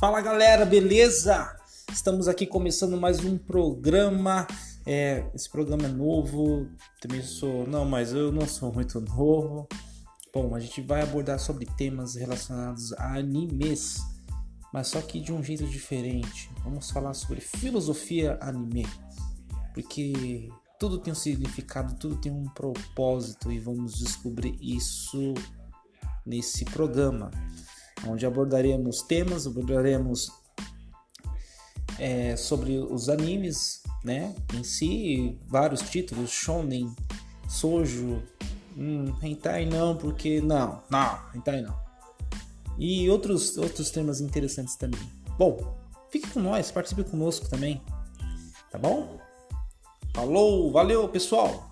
Fala galera, beleza? Estamos aqui começando mais um programa. É, esse programa é novo, também sou. Não, mas eu não sou muito novo. Bom, a gente vai abordar sobre temas relacionados a animes, mas só que de um jeito diferente. Vamos falar sobre filosofia anime, porque tudo tem um significado, tudo tem um propósito e vamos descobrir isso nesse programa, onde abordaremos temas, abordaremos é, sobre os animes, né, em si, vários títulos, shonen, sojo, hum, hentai não, porque não, não, hentai não. E outros outros temas interessantes também. Bom, fique com nós, participe conosco também. Tá bom? Falou, valeu, pessoal.